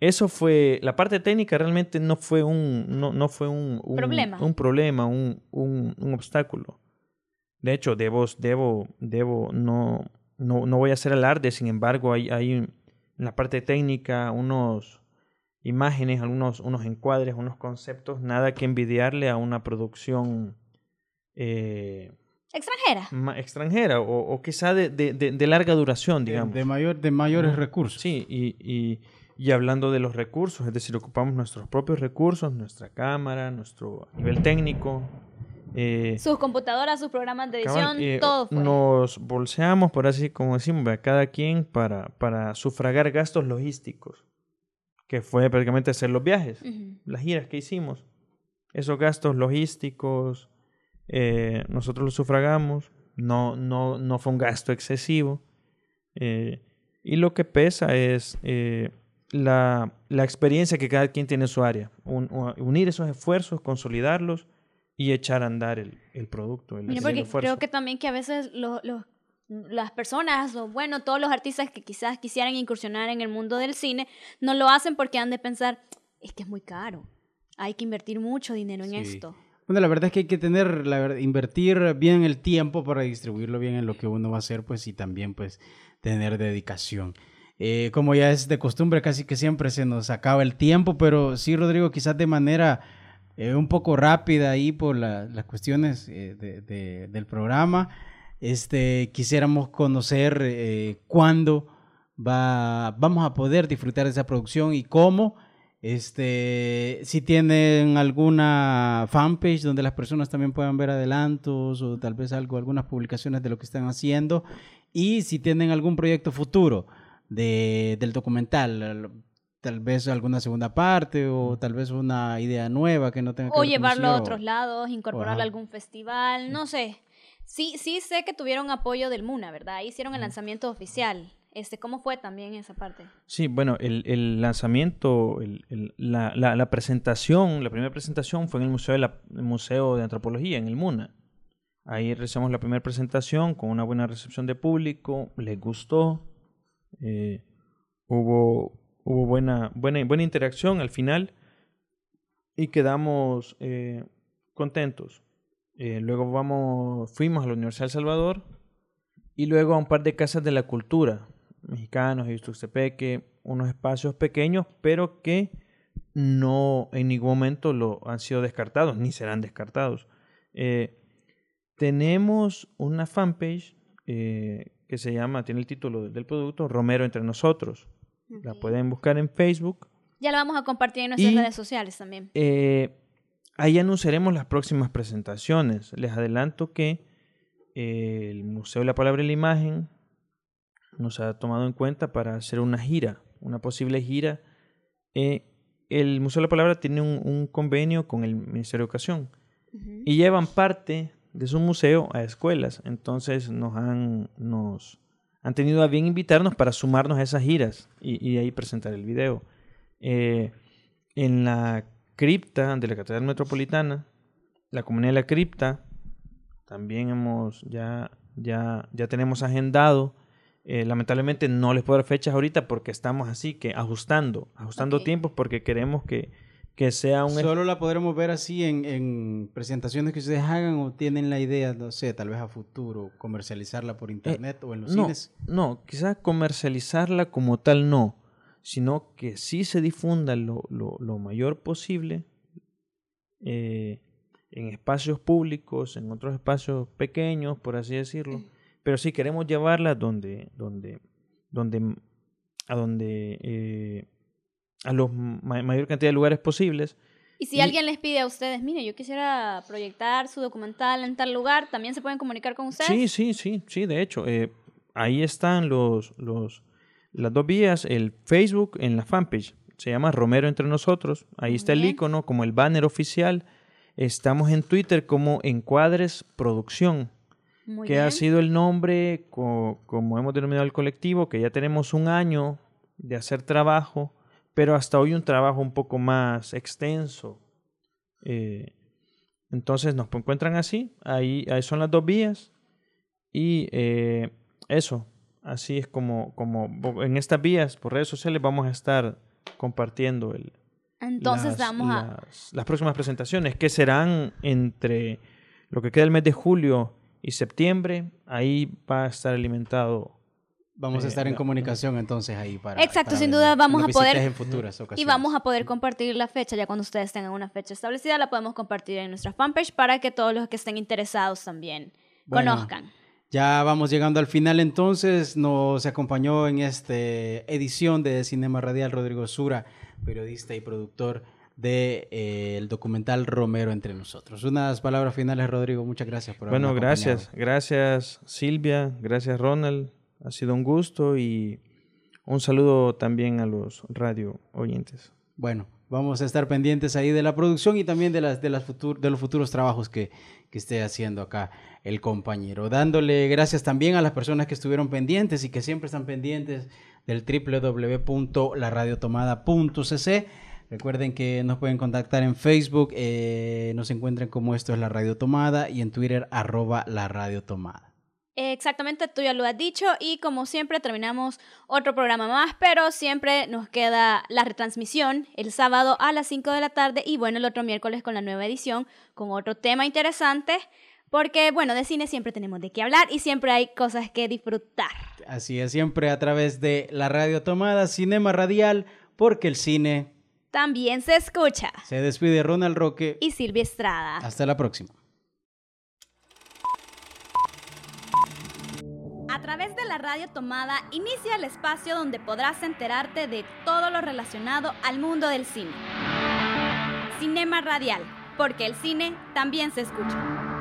eso fue, la parte técnica realmente no fue un, no, no fue un, un Problema. un problema, un, un, un obstáculo. De hecho, debo, debo, debo, no, no, no voy a hacer alarde, sin embargo, hay, hay en la parte técnica unos imágenes, algunos unos encuadres, unos conceptos, nada que envidiarle a una producción eh, Extranjera. ma- extranjera o, o quizá de, de, de- de larga duración, digamos. de mayor, de mayores recursos. Sí, y, y, y hablando de los recursos, es decir, ocupamos nuestros propios recursos, nuestra cámara, nuestro nivel técnico. eh, Sus computadoras, sus programas de edición, cabal, eh, todo fue. Nos bolseamos, por así como decimos, a cada quien para, para sufragar gastos logísticos, que fue prácticamente hacer los viajes Ujú. las giras que hicimos, esos gastos logísticos, eh, nosotros los sufragamos, no, no, no fue un gasto excesivo. eh, y lo que pesa es eh, la, la experiencia que cada quien tiene en su área. Un- unir esos esfuerzos, consolidarlos y echar a andar el, el producto. El, Mira, el porque esfuerzo. creo que también que a veces lo- lo- las personas, o bueno, todos los artistas que quizás quisieran incursionar en el mundo del cine, no lo hacen porque han de pensar, es que es muy caro, hay que invertir mucho dinero en Sí. esto. Bueno, la verdad es que hay que tener, la verdad, invertir bien el tiempo para distribuirlo bien en lo que uno va a hacer, pues, y también, pues, tener dedicación. Eh, como ya es de costumbre, casi que siempre se nos acaba el tiempo, pero sí, Rodrigo, quizás de manera eh, un poco rápida ahí por la- las cuestiones eh, de- de- del programa, este, quisiéramos conocer eh, cuándo va, vamos a poder disfrutar de esa producción y cómo. Este, si tienen alguna fanpage donde las personas también puedan ver adelantos o tal vez algo, algunas publicaciones de lo que están haciendo. Y si tienen algún proyecto futuro de, del documental, tal vez alguna segunda parte o tal vez una idea nueva que no tenga que O ver con llevarlo a otros lados, incorporarlo a algún festival, no sé. Sí, sí sé que tuvieron apoyo del MUNA, ¿verdad? Hicieron el lanzamiento oficial. Este, ¿Cómo fue también esa parte? Sí, bueno, el, el lanzamiento, el- el- la, la- la presentación, la primera presentación fue en el Museo de, la- Museo de Antropología, en el MUNA. Ahí realizamos la primera presentación con una buena recepción de público, les gustó, eh, hubo, hubo buena, buena, buena interacción al final y quedamos eh, contentos. Eh, luego vamos, fuimos a la Universidad de El Salvador y luego a un par de casas de la cultura mexicanos y Tuxtepeque, unos espacios pequeños, pero que no en ningún momento lo han sido descartados, ni serán descartados. Eh, tenemos una fanpage eh, que se llama, tiene el título del producto, Romero entre nosotros. La pueden buscar en Facebook. Ya lo vamos a compartir en nuestras Y- redes sociales también. Eh, ahí anunciaremos las próximas presentaciones. Les adelanto que eh, el Museo de la Palabra y la Imagen nos ha tomado en cuenta para hacer una gira, una posible gira. Eh, el Museo de la Palabra tiene un, un convenio con el Ministerio de Educación y llevan parte de su museo a escuelas. Entonces nos han, nos han tenido a bien invitarnos para sumarnos a esas giras y, y ahí presentar el video. Eh, en la cripta de la Catedral Metropolitana, la comunidad de la cripta, también hemos ya, ya, ya tenemos agendado. Eh, lamentablemente no les puedo dar fechas ahorita porque estamos así que ajustando, ajustando tiempos porque queremos que, que sea un ¿Solo la podremos ver así en, en presentaciones que ustedes hagan o tienen la idea, no sé, tal vez a futuro, comercializarla por internet o en los no, cines? No, quizás comercializarla como tal no, sino que sí se difunda lo, lo, lo mayor posible eh, en espacios públicos, en otros espacios pequeños, por así decirlo. Pero sí queremos llevarla donde, donde, donde, a donde, eh, a la mayor cantidad de lugares posibles. Y si y- alguien les pide a ustedes, mire, yo quisiera proyectar su documental en tal lugar, ¿también se pueden comunicar con ustedes? Sí, sí, sí, sí, de hecho, eh, ahí están los, los, las dos vías, el Facebook en la fanpage, se llama Romero Entre Nosotros, ahí está el icono como el banner oficial, estamos en Twitter como Encuadres Producción, Muy que bien. ha sido el nombre, co- como hemos denominado el colectivo, que ya tenemos un año de hacer trabajo, pero hasta hoy un trabajo un poco más extenso. Eh, entonces nos encuentran así, ahí, ahí son las dos vías. Y eh, eso, así es como, como en estas vías, por redes sociales, vamos a estar compartiendo el, Entonces las, vamos a... las- las próximas presentaciones, que serán entre lo que queda el mes de julio y septiembre. Ahí va a estar alimentado. Vamos a Eh, estar en la- comunicación entonces ahí para... Exacto, para sin ver- duda vamos a poder- visites en futuras ocasiones. Y vamos a poder compartir la fecha, ya cuando ustedes tengan una fecha establecida, la podemos compartir en nuestra fanpage para que todos los que estén interesados también Bueno, conozcan. Ya vamos llegando al final entonces. Nos acompañó en esta edición de Cinema Radial Rodrigo Sura, periodista y productor del documental Romero entre nosotros. Unas palabras finales, Rodrigo. Muchas gracias por Bueno, gracias. acompañado. Gracias Silvia, gracias Ronald. Ha sido un gusto y un saludo también a los radio oyentes. Bueno, vamos a estar pendientes ahí de la producción y también de, las, de, las futur- de los futuros trabajos que, que esté haciendo acá el compañero. Dándole gracias también a las personas que estuvieron pendientes y que siempre están pendientes del www.laradiotomada.cc. Recuerden que nos pueden contactar en Facebook, eh, nos encuentran como esto es la Radio Tomada y en Twitter arroba la Radio Tomada. Exactamente, tú ya lo has dicho y como siempre terminamos otro programa más, pero siempre nos queda la retransmisión el sábado a las 5 de la tarde y bueno, el otro miércoles con la nueva edición con otro tema interesante, porque bueno, de cine siempre tenemos de qué hablar y siempre hay cosas que disfrutar. Así es, siempre a través de la Radio Tomada, Cinema Radial, porque el cine También se escucha. se despide Ronald Roque. Y Silvia Estrada. Hasta la próxima. Través de la radio tomada inicia el espacio donde podrás enterarte de todo lo relacionado al mundo del cine. Cinema Radial, porque el cine también se escucha.